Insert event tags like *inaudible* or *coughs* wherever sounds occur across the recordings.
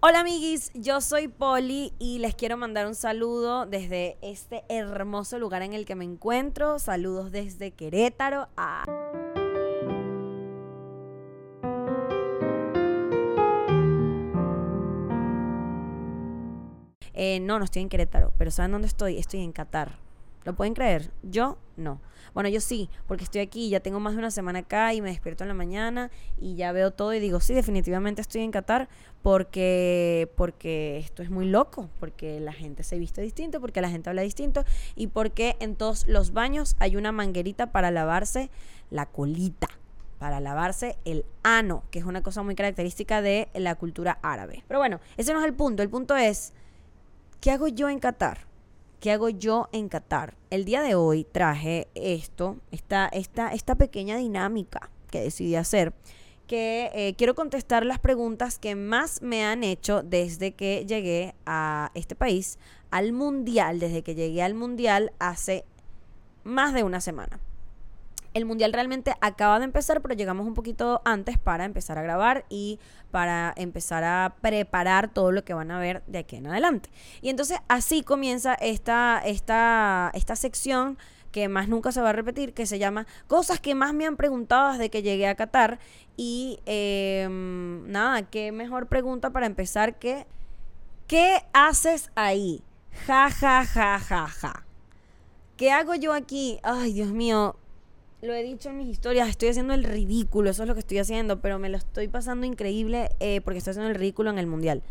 Hola amiguis, yo soy Poli y les quiero mandar un saludo desde este hermoso lugar en el que me encuentro. Saludos desde Querétaro a... Eh, no, no estoy en Querétaro, pero ¿saben dónde estoy? Estoy en Qatar. ¿Lo pueden creer? Yo no. Bueno, yo sí, porque estoy aquí, ya tengo más de una semana acá y me despierto en la mañana y ya veo todo y digo, sí, definitivamente estoy en Qatar porque, porque esto es muy loco, porque la gente se viste distinto, porque la gente habla distinto y porque en todos los baños hay una manguerita para lavarse la colita para lavarse el ano, que es una cosa muy característica de la cultura árabe. Pero bueno, ese no es el punto. El punto es, ¿qué hago yo en Qatar? ¿Qué hago yo en Qatar? El día de hoy traje esto, esta, esta, esta pequeña dinámica que decidí hacer, que eh, quiero contestar las preguntas que más me han hecho desde que llegué a este país, al mundial, desde que llegué al mundial hace más de una semana. El mundial realmente acaba de empezar, pero llegamos un poquito antes para empezar a grabar y para empezar a preparar todo lo que van a ver de aquí en adelante. Y entonces así comienza esta, esta, esta sección que más nunca se va a repetir, que se llama Cosas que más me han preguntado desde que llegué a Qatar. Y em, nada, qué mejor pregunta para empezar que ¿qué haces ahí? Ja, ja, ja, ja, ja. ¿Qué hago yo aquí? Ay, Dios mío, lo he dicho en mis historias, estoy haciendo el ridículo, eso es lo que estoy haciendo, pero me lo estoy pasando increíble eh, porque estoy haciendo el ridículo en el mundial.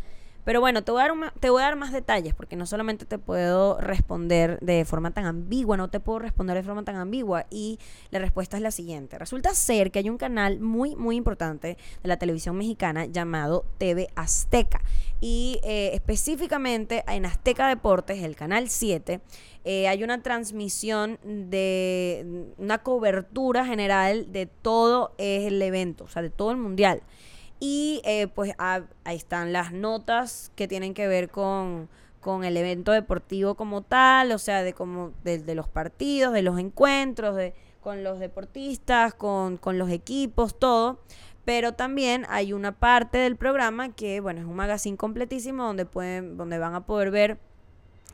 Pero bueno, te voy, a dar más detalles porque no solamente te puedo responder de forma tan ambigua, no te puedo responder de forma tan ambigua y la respuesta es la siguiente. Resulta ser que hay un canal muy, muy importante de la televisión mexicana llamado TV Azteca y eh, específicamente en Azteca Deportes, el canal 7, eh, hay una transmisión de una cobertura general de todo el evento, o sea, de todo el mundial. Y eh, pues ahí están las notas que tienen que ver con, el evento deportivo como tal, o sea, de como de, los partidos, de los encuentros, de, con los deportistas, con, con los equipos, todo. Pero también hay una parte del programa que, bueno, es un magazine completísimo donde pueden, donde van a poder ver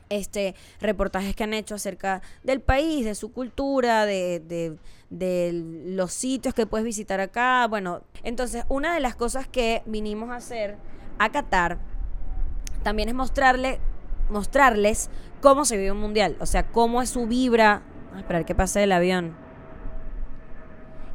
este reportajes que han hecho acerca del país, de su cultura, de, de, de, los sitios que puedes visitar acá. Bueno, entonces una de las cosas que vinimos a hacer a Qatar también es mostrarle, mostrarles cómo se vive un mundial, o sea, cómo es su vibra. A esperar que pase el avión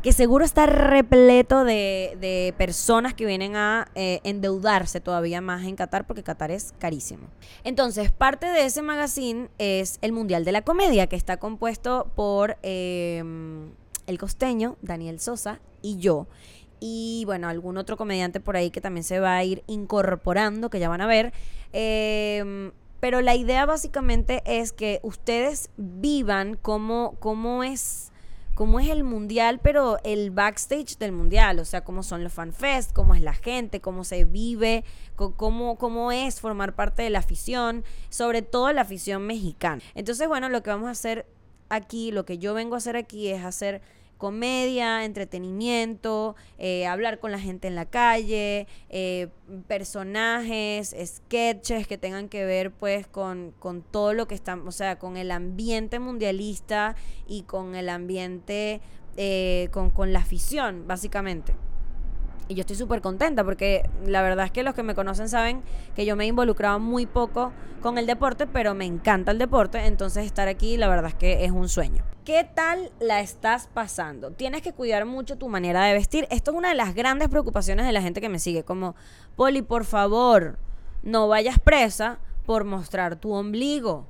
que seguro está repleto de, personas que vienen a eh, endeudarse todavía más en Qatar porque Qatar es carísimo. Entonces, parte de ese magazine es el Mundial de la Comedia, que está compuesto por em, el costeño, Daniel Sosa, y yo. Y bueno, algún otro comediante por ahí que también se va a ir incorporando, que ya van a ver. Em, pero la idea básicamente es que ustedes vivan cómo, cómo es cómo es el mundial, pero el backstage del mundial, o sea, cómo son los fanfests, cómo es la gente, cómo se vive, cómo, cómo es formar parte de la afición, sobre todo la afición mexicana. Entonces, bueno, lo que vamos a hacer aquí, lo que yo vengo a hacer aquí es hacer comedia, entretenimiento, eh, hablar con la gente en la calle, eh, personajes, sketches que tengan que ver pues con, con todo lo que estamos, o sea, con el ambiente mundialista y con el ambiente, eh, con, con la afición, básicamente. Y yo estoy súper contenta porque la verdad es que los que me conocen saben que yo me he involucrado muy poco con el deporte, pero me encanta el deporte, entonces estar aquí la verdad es que es un sueño. ¿Qué tal la estás pasando? Tienes que cuidar mucho tu manera de vestir. Esto es una de las grandes preocupaciones de la gente que me sigue, como, Poli, por favor, no vayas presa por mostrar tu ombligo.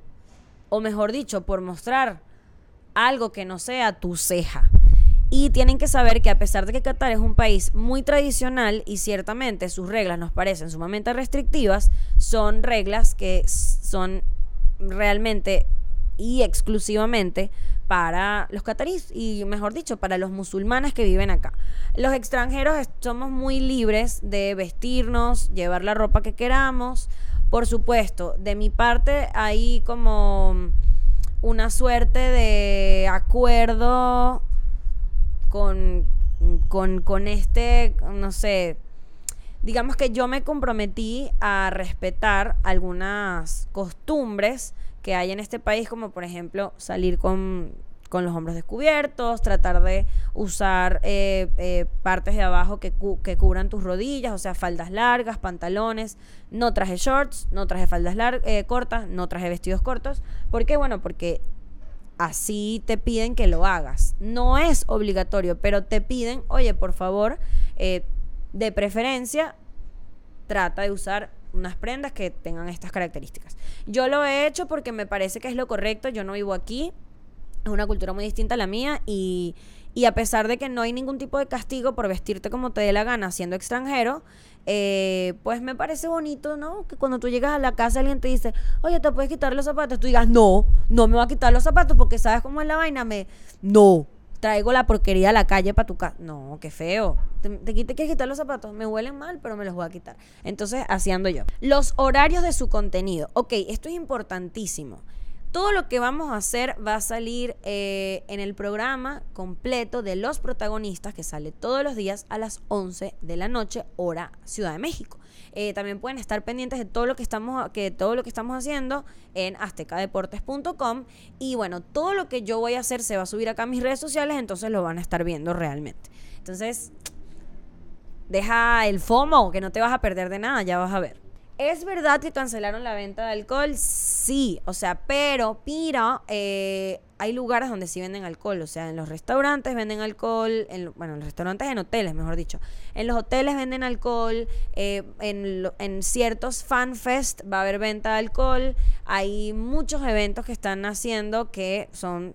O mejor dicho, por mostrar algo que no sea tu ceja. Y tienen que saber que a pesar de que Qatar es un país muy tradicional y ciertamente sus reglas nos parecen sumamente restrictivas, son reglas que son realmente y exclusivamente para los cataríes y mejor dicho para los musulmanes que viven acá. Los extranjeros somos muy libres de vestirnos, llevar la ropa que queramos. Por supuesto, de mi parte hay como una suerte de acuerdo con, con, con este, no sé, digamos que yo me comprometí a respetar algunas costumbres que hay en este país, como por ejemplo salir con, con los hombros descubiertos, tratar de usar eh, eh, partes de abajo que, que, cubran tus rodillas, o sea, faldas largas, pantalones, no traje shorts, no traje faldas eh, cortas, no traje vestidos cortos. ¿Por qué? Bueno, porque así te piden que lo hagas. No es obligatorio, pero te piden, oye, por favor, de preferencia, trata de usar unas prendas que tengan estas características. Yo lo he hecho porque me parece que es lo correcto, yo no vivo aquí, es una cultura muy distinta a la mía y, y a pesar de que no hay ningún tipo de castigo por vestirte como te dé la gana siendo extranjero, eh, pues me parece bonito, ¿no? Que cuando tú llegas a la casa alguien te dice, oye, ¿te puedes quitar los zapatos? Tú digas, no, no me voy a quitar los zapatos porque sabes cómo es la vaina, me... No, traigo la porquería a la calle para tu casa. No, qué feo. Te, te, quieres quitar los zapatos. Me huelen mal, pero me los voy a quitar. Entonces, así ando yo. Los horarios de su contenido. Ok, esto es importantísimo. Todo lo que vamos a hacer va a salir eh, en el programa completo de los protagonistas que sale todos los días a las 11 de la noche, hora Ciudad de México. Eh, también pueden estar pendientes de todo lo que estamos, que todo lo que estamos haciendo en aztecadeportes.com. Y bueno, todo lo que yo voy a hacer se va a subir acá a mis redes sociales, entonces lo van a estar viendo realmente. Entonces, deja el FOMO, que no te vas a perder de nada, ya vas a ver. ¿Es verdad que cancelaron la venta de alcohol? Sí, o sea, pero, pira, eh, hay lugares donde sí venden alcohol, o sea, en los restaurantes venden alcohol, en, bueno, en los restaurantes, en hoteles, mejor dicho. En los hoteles venden alcohol, eh, en, en ciertos fanfest va a haber venta de alcohol, hay muchos eventos que están haciendo que son,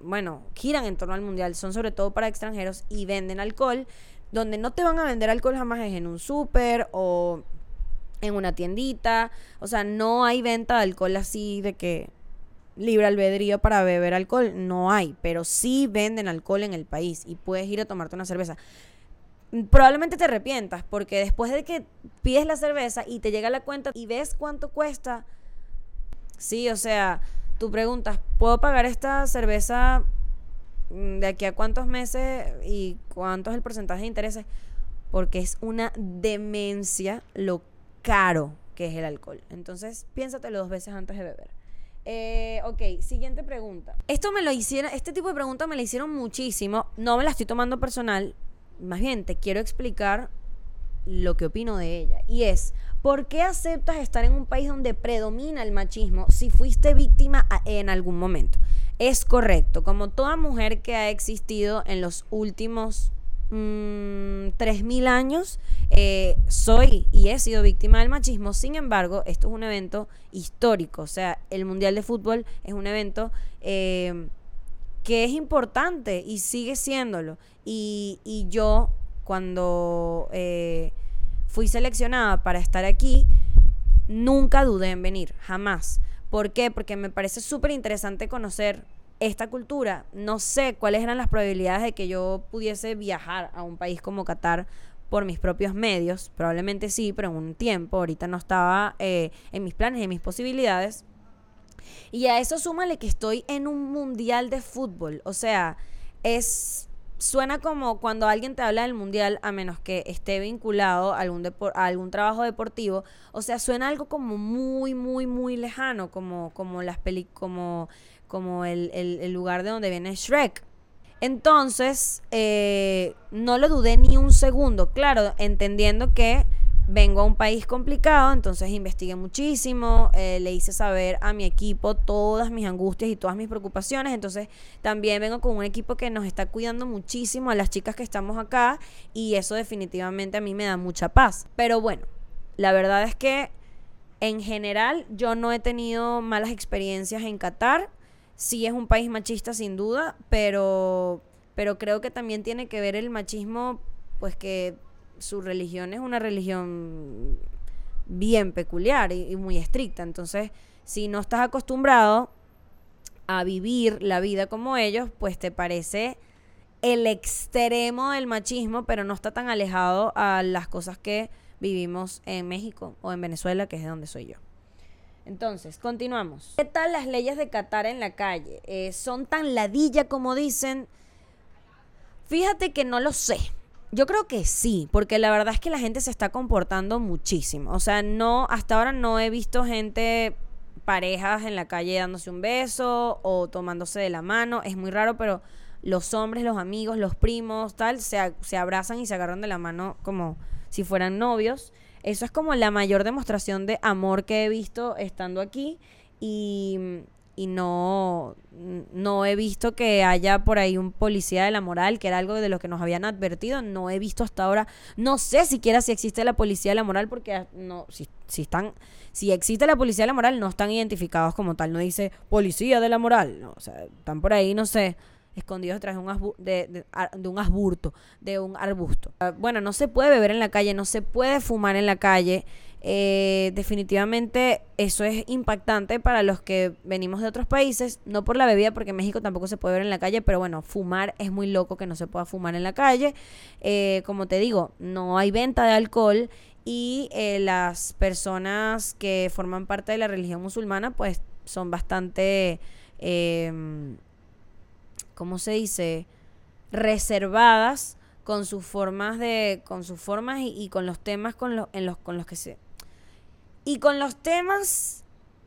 bueno, giran en torno al mundial, son sobre todo para extranjeros y venden alcohol, donde no te van a vender alcohol jamás es en un súper o en una tiendita. O sea, no hay venta de alcohol así de que libre albedrío para beber alcohol. No hay, pero sí venden alcohol en el país y puedes ir a tomarte una cerveza. Probablemente te arrepientas porque después de que pides la cerveza y te llega la cuenta y ves cuánto cuesta, sí, o sea, tú preguntas, ¿puedo pagar esta cerveza mm, de aquí a cuántos meses y cuánto es el porcentaje de intereses? Porque es una demencia lo caro que es el alcohol. Entonces, piénsatelo dos veces antes de beber. Eh, ok, siguiente pregunta. Esto me lo hicieron, este tipo de preguntas me la hicieron muchísimo. No me la estoy tomando personal. Más bien, te quiero explicar lo que opino de ella. Y es, ¿por qué aceptas estar en un país donde predomina el machismo si fuiste víctima en algún momento? Es correcto, como toda mujer que ha existido en los últimos mmm, 3.000 años, eh, soy y he sido víctima del machismo. Sin embargo, esto es un evento histórico. O sea, el Mundial de Fútbol es un evento eh, que es importante y sigue siéndolo. Y, y yo, cuando eh, fui seleccionada para estar aquí, nunca dudé en venir, jamás. ¿Por qué? Porque me parece súper interesante conocer esta cultura. No sé cuáles eran las probabilidades de que yo pudiese viajar a un país como Qatar por mis propios medios. Probablemente sí, pero en un tiempo. Ahorita no estaba eh, en mis planes, en mis posibilidades. Y a eso súmale que estoy en un mundial de fútbol. O sea, es. Suena como cuando alguien te habla del mundial, a menos que esté vinculado a algún, a algún trabajo deportivo. O sea, suena algo como muy, muy, muy lejano, como, como las películas, como como el, lugar de donde viene Shrek. Entonces, eh, no lo dudé ni un segundo, claro, entendiendo que vengo a un país complicado, entonces investigué muchísimo, eh, le hice saber a mi equipo todas mis angustias y todas mis preocupaciones, entonces también vengo con un equipo que nos está cuidando muchísimo a las chicas que estamos acá y eso definitivamente a mí me da mucha paz. Pero bueno, la verdad es que en general yo no he tenido malas experiencias en Qatar sí es un país machista sin duda, pero, pero creo que también tiene que ver el machismo, pues que su religión es una religión bien peculiar y, muy estricta. Entonces, si no estás acostumbrado a vivir la vida como ellos, pues te parece el extremo del machismo, pero no está tan alejado a las cosas que vivimos en México o en Venezuela, que es de donde soy yo. Entonces, continuamos. ¿Qué tal las leyes de Qatar en la calle? Eh, ¿Son tan ladilla como dicen? Fíjate que no lo sé. Yo creo que sí, porque la verdad es que la gente se está comportando muchísimo. O sea, no, hasta ahora no he visto gente, parejas en la calle dándose un beso o tomándose de la mano. Es muy raro, pero los hombres, los amigos, los primos, tal, se, se abrazan y se agarran de la mano como si fueran novios. Eso es como la mayor demostración de amor que he visto estando aquí y, y no, no he visto que haya por ahí un policía de la moral, que era algo de lo que nos habían advertido. No he visto hasta ahora, no sé siquiera si existe la policía de la moral, porque no, si, si están, si existe la policía de la moral, no están identificados como tal. No dice policía de la moral. No, o sea, están por ahí, no sé escondidos detrás de un, de, un asburto, de un arbusto. Ah, bueno, no se puede beber en la calle, no se puede fumar en la calle. Eh, definitivamente eso es impactante para los que venimos de otros países, no por la bebida, porque en México tampoco se puede beber en la calle, pero bueno, fumar es muy loco que no se pueda fumar en la calle. Eh, como te digo, no hay venta de alcohol y eh, las personas que forman parte de la religión musulmana pues son bastante em, ¿cómo se dice? reservadas con sus formas de con sus formas y, con los temas con los en los con los que se y con los temas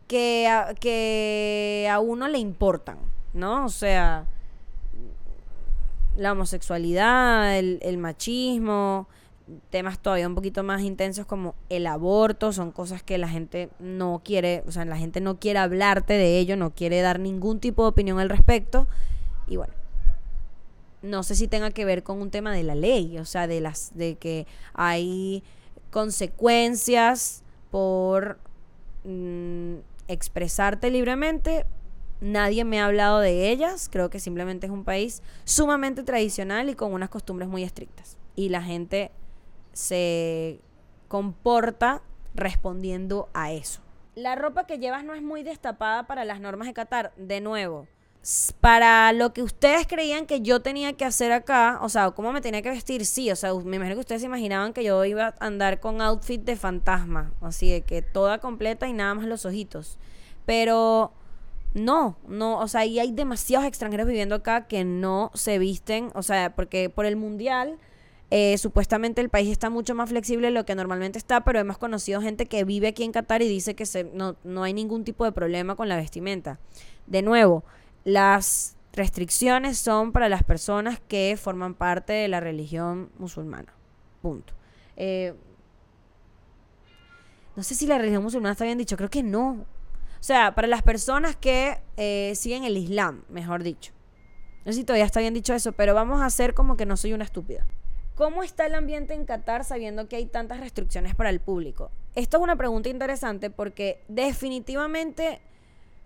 que a, que a uno le importan, ¿no? O sea, la homosexualidad, el, el machismo, temas todavía un poquito más intensos como el aborto, son cosas que la gente no quiere, o sea, la gente no quiere hablarte de ello, no quiere dar ningún tipo de opinión al respecto. Y bueno, no sé si tenga que ver con un tema de la ley, o sea, de las de que hay consecuencias por mm, expresarte libremente. Nadie me ha hablado de ellas, creo que simplemente es un país sumamente tradicional y con unas costumbres muy estrictas. Y la gente se comporta respondiendo a eso. La ropa que llevas no es muy destapada para las normas de Qatar. De nuevo, para lo que ustedes creían que yo tenía que hacer acá, o sea, cómo me tenía que vestir, sí, o sea, me imagino que ustedes imaginaban que yo iba a andar con outfit de fantasma, así de que toda completa y nada más los ojitos. Pero no, no, o sea, y hay demasiados extranjeros viviendo acá que no se visten, o sea, porque por el mundial eh, supuestamente el país está mucho más flexible de lo que normalmente está, pero hemos conocido gente que vive aquí en Qatar y dice que no, no hay ningún tipo de problema con la vestimenta. De nuevo, las restricciones son para las personas que forman parte de la religión musulmana. Punto. Eh, no sé si la religión musulmana está bien dicho, creo que no. O sea, para las personas que eh, siguen el Islam, mejor dicho. No sé si todavía está bien dicho eso, pero vamos a hacer como que no soy una estúpida. ¿Cómo está el ambiente en Qatar sabiendo que hay tantas restricciones para el público? Esto es una pregunta interesante porque definitivamente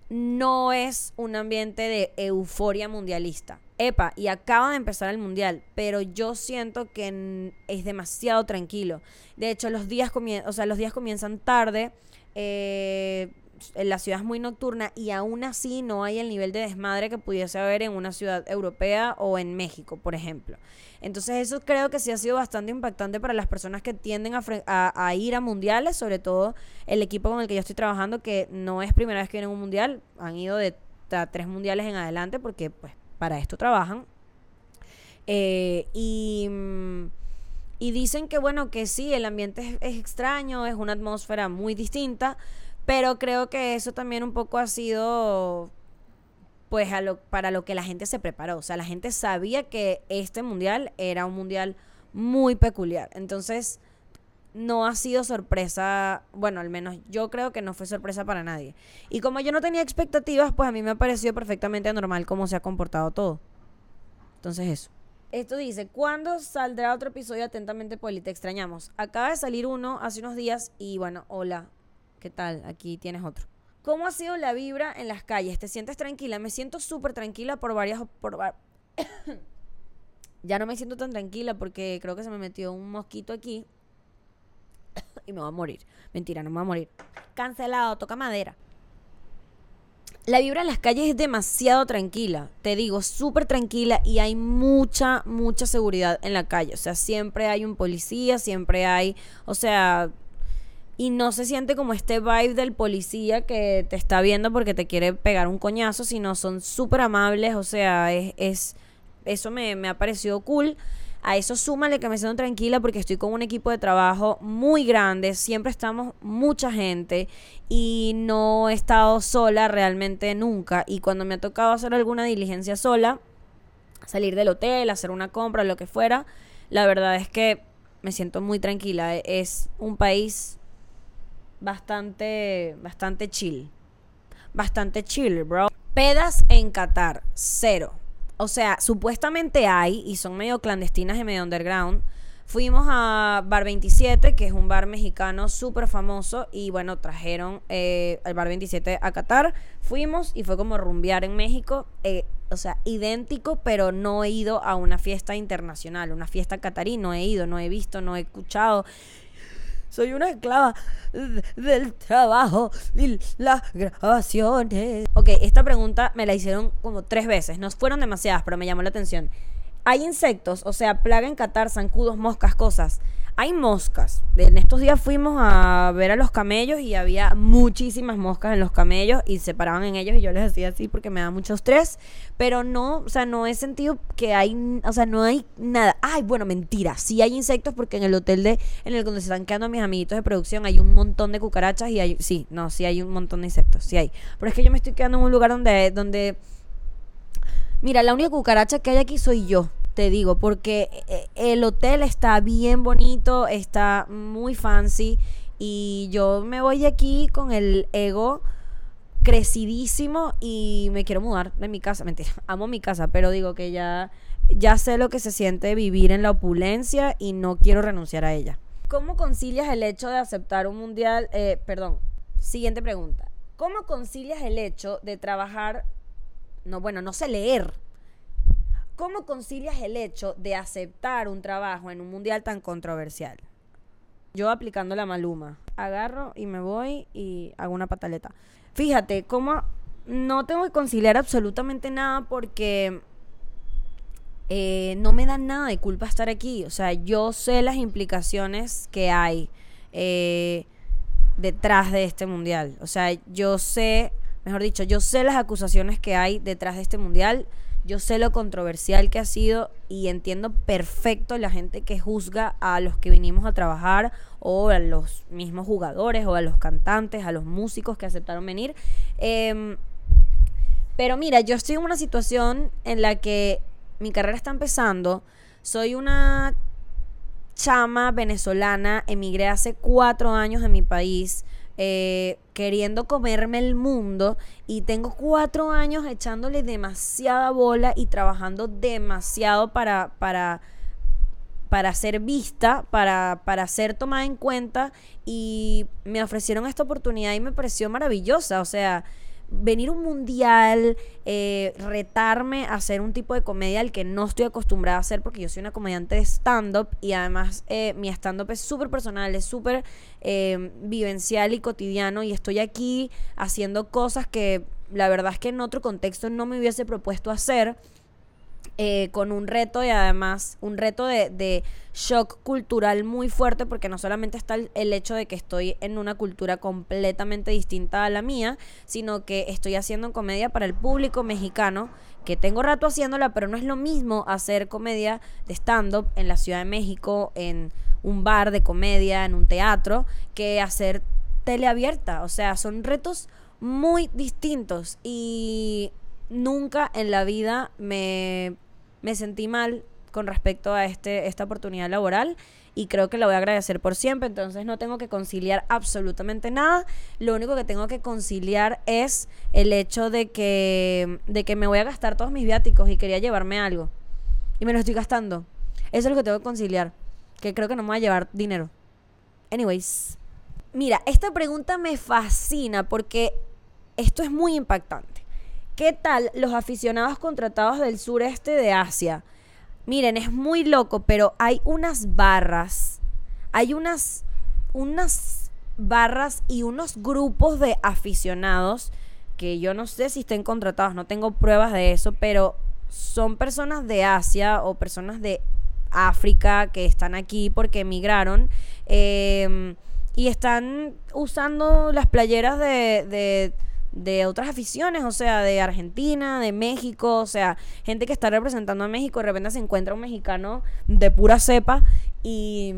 no es un ambiente de euforia mundialista. Epa, y acaba de empezar el mundial, pero yo siento que es demasiado tranquilo. De hecho, los días, o sea, los días comienzan tarde. Eh, la ciudad es muy nocturna y aún así no hay el nivel de desmadre que pudiese haber en una ciudad europea o en México, por ejemplo. Entonces eso creo que sí ha sido bastante impactante para las personas que tienden a, ir a mundiales, sobre todo el equipo con el que yo estoy trabajando, que no es primera vez que vienen a un mundial, han ido de tres mundiales en adelante porque pues para esto trabajan. Eh, y, y dicen que bueno, que sí, el ambiente es extraño, es una atmósfera muy distinta pero creo que eso también un poco ha sido pues para lo que la gente se preparó. O sea, la gente sabía que este mundial era un mundial muy peculiar. Entonces, no ha sido sorpresa, bueno, al menos yo creo que no fue sorpresa para nadie. Y como yo no tenía expectativas, pues a mí me ha parecido perfectamente normal cómo se ha comportado todo. Entonces eso. Esto dice, ¿cuándo saldrá otro episodio Atentamente Poli? Te extrañamos. Acaba de salir uno hace unos días y bueno, hola, ¿Qué tal? Aquí tienes otro. ¿Cómo ha sido la vibra en las calles? ¿Te sientes tranquila? Me siento súper tranquila por varias... *coughs* Ya no me siento tan tranquila porque creo que se me metió un mosquito aquí *coughs* y me va a morir. Mentira, no me va a morir. Cancelado, toca madera. La vibra en las calles es demasiado tranquila, te digo, súper tranquila y hay mucha, mucha seguridad en la calle. O sea, siempre hay un policía, siempre hay, o sea, y no se siente como este vibe del policía que te está viendo porque te quiere pegar un coñazo, sino son súper amables, o sea, es, es eso me, me ha parecido cool. A eso súmale que me siento tranquila porque estoy con un equipo de trabajo muy grande, siempre estamos mucha gente y no he estado sola realmente nunca. Y cuando me ha tocado hacer alguna diligencia sola, salir del hotel, hacer una compra, lo que fuera, la verdad es que me siento muy tranquila. Es un país bastante, bastante chill. Bastante chill, bro. Pedas en Qatar, cero. O sea, supuestamente hay, y son medio clandestinas y medio underground. Fuimos a Bar 27, que es un bar mexicano súper famoso, y bueno, trajeron eh, el Bar 27 a Qatar. Fuimos y fue como rumbear en México. Eh, o sea, idéntico, pero no he ido a una fiesta internacional, una fiesta catarí, no he ido, no he visto, no he escuchado. Soy una esclava del trabajo y las grabaciones. Ok, esta pregunta me la hicieron como tres veces. No fueron demasiadas, pero me llamó la atención. Hay insectos, o sea, plaga en Qatar, zancudos, moscas, cosas hay moscas. En estos días fuimos a ver a los camellos y había muchísimas moscas en los camellos y se paraban en ellos y yo les decía así porque me da mucho estrés, pero no, o sea, no he sentido que hay, o sea, no hay nada. Ay, bueno, mentira, sí hay insectos porque en el hotel de en el donde se están quedando mis amiguitos de producción hay un montón de cucarachas y hay sí, no, sí hay un montón de insectos, sí hay. Pero es que yo me estoy quedando en un lugar donde donde Mira, la única cucaracha que hay aquí soy yo te digo, porque eh, el hotel está bien bonito, está muy fancy y yo me voy aquí con el ego crecidísimo y me quiero mudar de mi casa. Mentira, *laughs* amo mi casa, pero digo que ya, ya sé lo que se siente vivir en la opulencia y no quiero renunciar a ella. ¿Cómo concilias el hecho de aceptar un mundial? Eh, perdón, siguiente pregunta. ¿Cómo concilias el hecho de trabajar? No, bueno, no sé leer ¿Cómo concilias el hecho de aceptar un trabajo en un mundial tan controversial? Yo aplicando la maluma. Agarro y me voy y hago una pataleta. Fíjate, cómo no tengo que conciliar absolutamente nada porque eh, no me da nada de culpa estar aquí. O sea, yo sé las implicaciones que hay eh, detrás de este mundial. O sea, yo sé, mejor dicho, yo sé las acusaciones que hay detrás de este mundial yo sé lo controversial que ha sido y entiendo perfecto la gente que juzga a los que vinimos a trabajar o a los mismos jugadores o a los cantantes, a los músicos que aceptaron venir. Em, pero mira, yo estoy en una situación en la que mi carrera está empezando. Soy una chama venezolana, emigré hace cuatro años de mi país. Eh, queriendo comerme el mundo y tengo cuatro años echándole demasiada bola y trabajando demasiado para, para, para ser vista, para, para ser tomada en cuenta y me ofrecieron esta oportunidad y me pareció maravillosa, o sea, venir un mundial, eh, retarme a hacer un tipo de comedia al que no estoy acostumbrada a hacer porque yo soy una comediante de stand-up y además eh, mi stand-up es súper personal, es súper eh, vivencial y cotidiano y estoy aquí haciendo cosas que la verdad es que en otro contexto no me hubiese propuesto hacer eh, con un reto y además un reto de, shock cultural muy fuerte porque no solamente está el, hecho de que estoy en una cultura completamente distinta a la mía, sino que estoy haciendo comedia para el público mexicano, que tengo rato haciéndola, pero no es lo mismo hacer comedia de stand-up en la Ciudad de México, en un bar de comedia, en un teatro, que hacer teleabierta. O sea, son retos muy distintos y nunca en la vida me me sentí mal con respecto a este, esta oportunidad laboral y creo que la voy a agradecer por siempre, entonces no tengo que conciliar absolutamente nada, lo único que tengo que conciliar es el hecho de que, de que me voy a gastar todos mis viáticos y quería llevarme algo y me lo estoy gastando, eso es lo que tengo que conciliar, que creo que no me voy a llevar dinero. Anyways, mira, esta pregunta me fascina porque esto es muy impactante. ¿Qué tal los aficionados contratados del sureste de Asia? Miren, es muy loco, pero hay unas barras, hay unas, unas barras y unos grupos de aficionados que yo no sé si estén contratados, no tengo pruebas de eso, pero son personas de Asia o personas de África que están aquí porque emigraron em, y están usando las playeras de de otras aficiones, o sea, de Argentina, de México, o sea, gente que está representando a México, de repente se encuentra un mexicano de pura cepa y,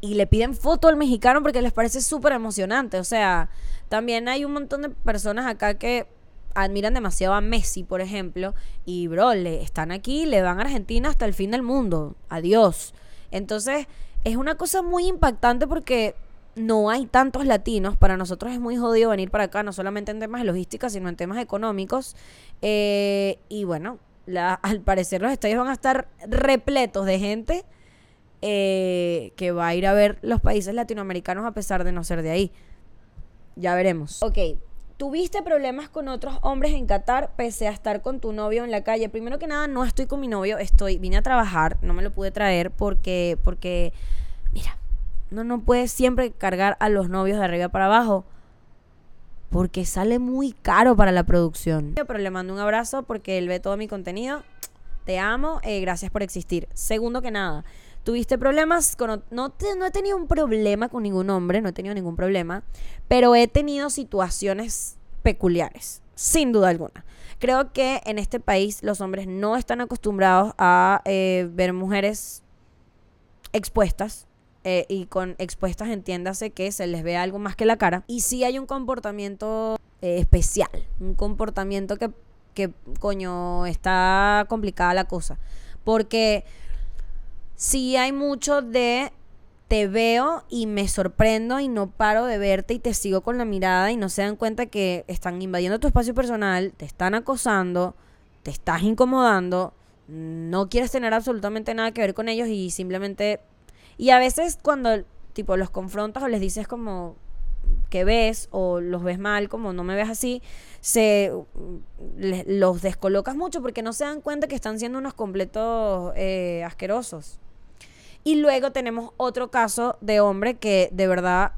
y le piden foto al mexicano porque les parece súper emocionante, o sea, también hay un montón de personas acá que admiran demasiado a Messi, por ejemplo, y bro, le están aquí, le van a Argentina hasta el fin del mundo, adiós. Entonces, es una cosa muy impactante porque no hay tantos latinos. Para nosotros es muy jodido venir para acá, no solamente en temas de logística, sino en temas económicos. Eh, y bueno, *laughs* al parecer los estadios van a estar repletos de gente eh, que va a ir a ver los países latinoamericanos a pesar de no ser de ahí. Ya veremos. Ok, ¿Tuviste problemas con otros hombres en Qatar pese a estar con tu novio en la calle? Primero que nada, no estoy con mi novio, estoy, vine a trabajar, no me lo pude traer porque, porque, mira, no, no puedes siempre cargar a los novios de arriba para abajo porque sale muy caro para la producción. Pero le mando un abrazo porque él ve todo mi contenido. Te amo, eh, gracias por existir. Segundo que nada, ¿tuviste problemas con... No, no he tenido un problema con ningún hombre, no he tenido ningún problema, pero he tenido situaciones peculiares, sin duda alguna. Creo que en este país los hombres no están acostumbrados a eh, ver mujeres expuestas eh, y con expuestas entiéndase que se les ve algo más que la cara. Y sí hay un comportamiento eh, especial, un comportamiento que, que, coño, está complicada la cosa. Porque sí hay mucho de te veo y me sorprendo y no paro de verte y te sigo con la mirada y no se dan cuenta que están invadiendo tu espacio personal, te están acosando, te estás incomodando, no quieres tener absolutamente nada que ver con ellos y simplemente y a veces cuando tipo los confrontas o les dices como que ves o los ves mal, como no me ves así, se los descolocas mucho porque no se dan cuenta que están siendo unos completos eh, asquerosos. Y luego tenemos otro caso de hombre que de verdad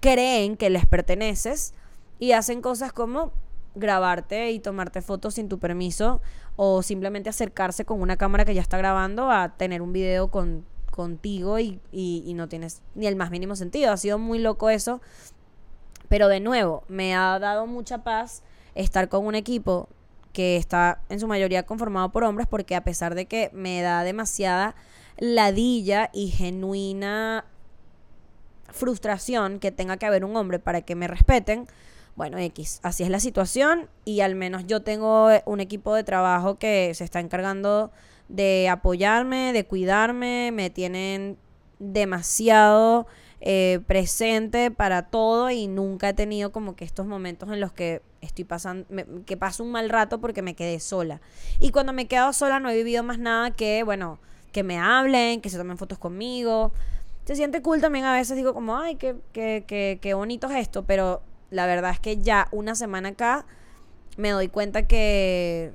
creen que les perteneces y hacen cosas como grabarte y tomarte fotos sin tu permiso o simplemente acercarse con una cámara que ya está grabando a tener un video con contigo y, no tienes ni el más mínimo sentido. Ha sido muy loco eso. Pero de nuevo, me ha dado mucha paz estar con un equipo que está en su mayoría conformado por hombres porque a pesar de que me da demasiada ladilla y genuina frustración que tenga que haber un hombre para que me respeten, bueno, X, así es la situación y al menos yo tengo un equipo de trabajo que se está encargando de apoyarme, de cuidarme, me tienen demasiado eh, presente para todo y nunca he tenido como que estos momentos en los que estoy pasando, que paso un mal rato porque me quedé sola. Y cuando me he quedado sola no he vivido más nada que, bueno, que me hablen, que se tomen fotos conmigo. Se siente cool también a veces, digo como, ay, qué, qué, qué, qué bonito es esto, pero la verdad es que ya una semana acá me doy cuenta que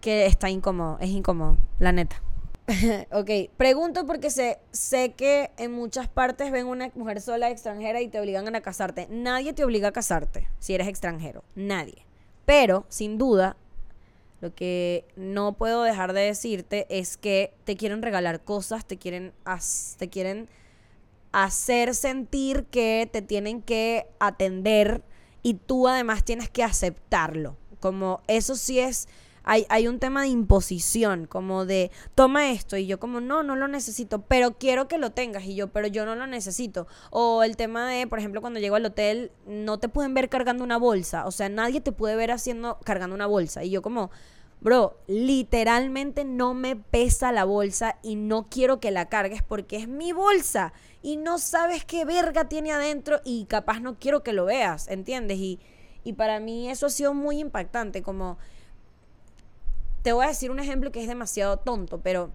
que está incómodo, es incómodo, la neta. *laughs* ok, pregunto porque sé, sé que en muchas partes ven una mujer sola extranjera y te obligan a casarte. Nadie te obliga a casarte si eres extranjero, nadie. Pero, sin duda, lo que no puedo dejar de decirte es que te quieren regalar cosas, te quieren, te quieren hacer sentir que te tienen que atender y tú además tienes que aceptarlo. Como eso sí es hay, un tema de imposición, como de, toma esto, y yo como, no, no lo necesito, pero quiero que lo tengas, y yo, pero yo no lo necesito. O el tema de, por ejemplo, cuando llego al hotel, no te pueden ver cargando una bolsa, o sea, nadie te puede ver haciendo, cargando una bolsa, y yo como, bro, literalmente no me pesa la bolsa y no quiero que la cargues porque es mi bolsa y no sabes qué verga tiene adentro y capaz no quiero que lo veas, ¿entiendes? Y, y para mí eso ha sido muy impactante, como te voy a decir un ejemplo que es demasiado tonto, pero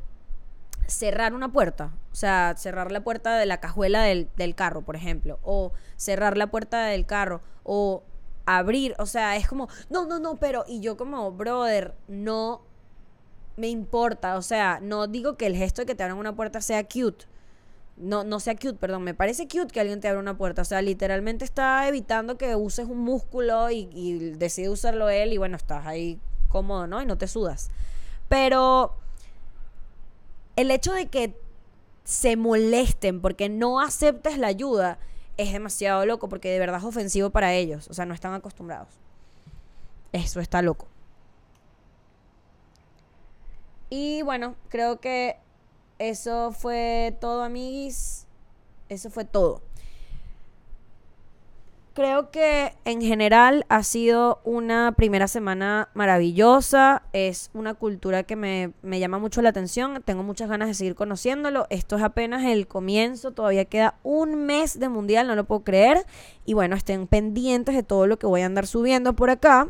cerrar una puerta, o sea, cerrar la puerta de la cajuela del, carro, por ejemplo, o cerrar la puerta del carro, o abrir, o sea, es como, no, no, no, pero, y yo como, brother, no me importa, o sea, no digo que el gesto de que te abran una puerta sea cute, no, no sea cute, perdón, me parece cute que alguien te abra una puerta, o sea, literalmente está evitando que uses un músculo y, decide usarlo él y bueno, estás ahí cómodo, ¿no? Y no te sudas. Pero el hecho de que se molesten porque no aceptes la ayuda es demasiado loco porque de verdad es ofensivo para ellos. O sea, no están acostumbrados. Eso está loco. Y bueno, creo que eso fue todo, amiguis. Eso fue todo. Creo que en general ha sido una primera semana maravillosa. Es una cultura que me, me, llama mucho la atención. Tengo muchas ganas de seguir conociéndolo. Esto es apenas el comienzo. Todavía queda un mes de mundial, no lo puedo creer. Y bueno, estén pendientes de todo lo que voy a andar subiendo por acá.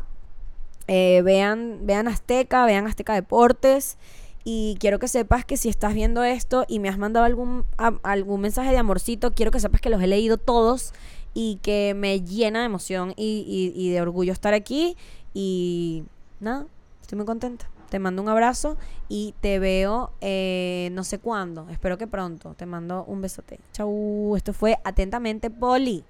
Eh, vean, vean Azteca, vean Azteca Deportes. Y quiero que sepas que si estás viendo esto y me has mandado algún, algún mensaje de amorcito, quiero que sepas que los he leído todos y que me llena de emoción y, de orgullo estar aquí. Y nada, estoy muy contenta. Te mando un abrazo y te veo eh, no sé cuándo. Espero que pronto. Te mando un besote. Chau. Esto fue atentamente Poli.